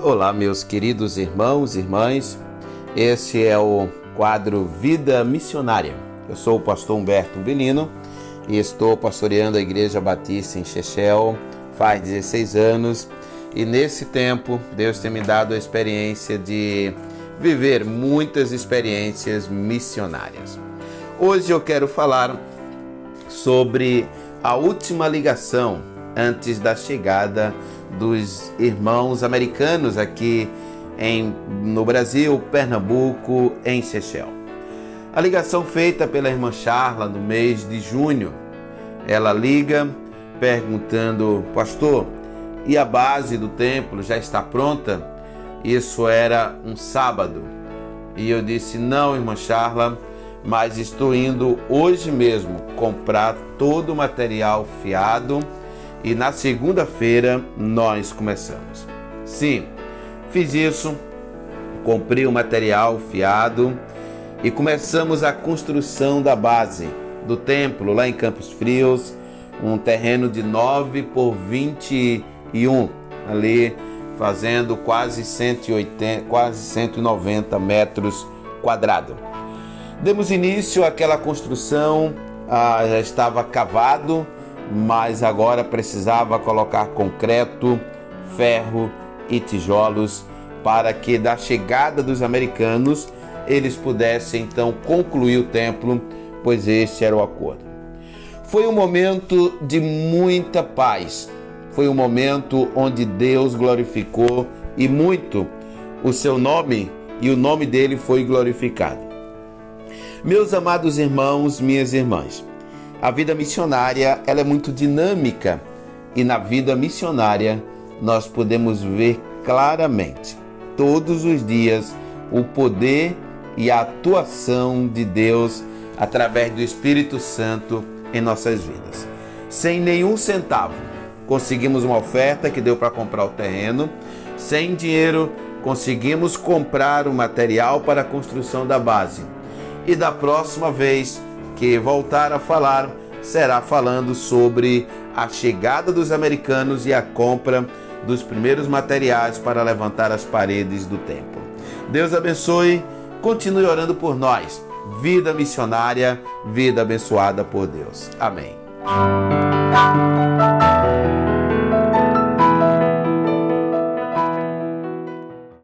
Olá, meus queridos irmãos e irmãs. Esse é o quadro Vida Missionária. Eu sou o pastor Humberto Belino e estou pastoreando a Igreja Batista em Chechel faz 16 anos. E nesse tempo, Deus tem me dado a experiência de viver muitas experiências missionárias. Hoje eu quero falar sobre a última ligação antes da chegada dos irmãos americanos aqui em, no Brasil, Pernambuco, em Seychelles. A ligação feita pela irmã Charla no mês de junho, ela liga perguntando, pastor, e a base do templo já está pronta? Isso era um sábado. E eu disse, não, irmã Charla, mas estou indo hoje mesmo comprar todo o material fiado e na segunda-feira nós começamos. Sim, fiz isso, comprei o material fiado e começamos a construção da base do templo lá em Campos Frios, um terreno de 9 por 21, ali fazendo quase 180, quase 190 metros quadrados. Demos início àquela construção, ah, já estava cavado, mas agora precisava colocar concreto, ferro e tijolos para que da chegada dos americanos eles pudessem então concluir o templo, pois este era o acordo. Foi um momento de muita paz. Foi um momento onde Deus glorificou e muito o seu nome e o nome dele foi glorificado. Meus amados irmãos, minhas irmãs, a vida missionária ela é muito dinâmica e na vida missionária nós podemos ver claramente todos os dias o poder e a atuação de Deus através do Espírito Santo em nossas vidas. Sem nenhum centavo, conseguimos uma oferta que deu para comprar o terreno, sem dinheiro, conseguimos comprar o material para a construção da base. E da próxima vez que voltar a falar será falando sobre a chegada dos americanos e a compra dos primeiros materiais para levantar as paredes do templo. Deus abençoe, continue orando por nós. Vida missionária, vida abençoada por Deus. Amém.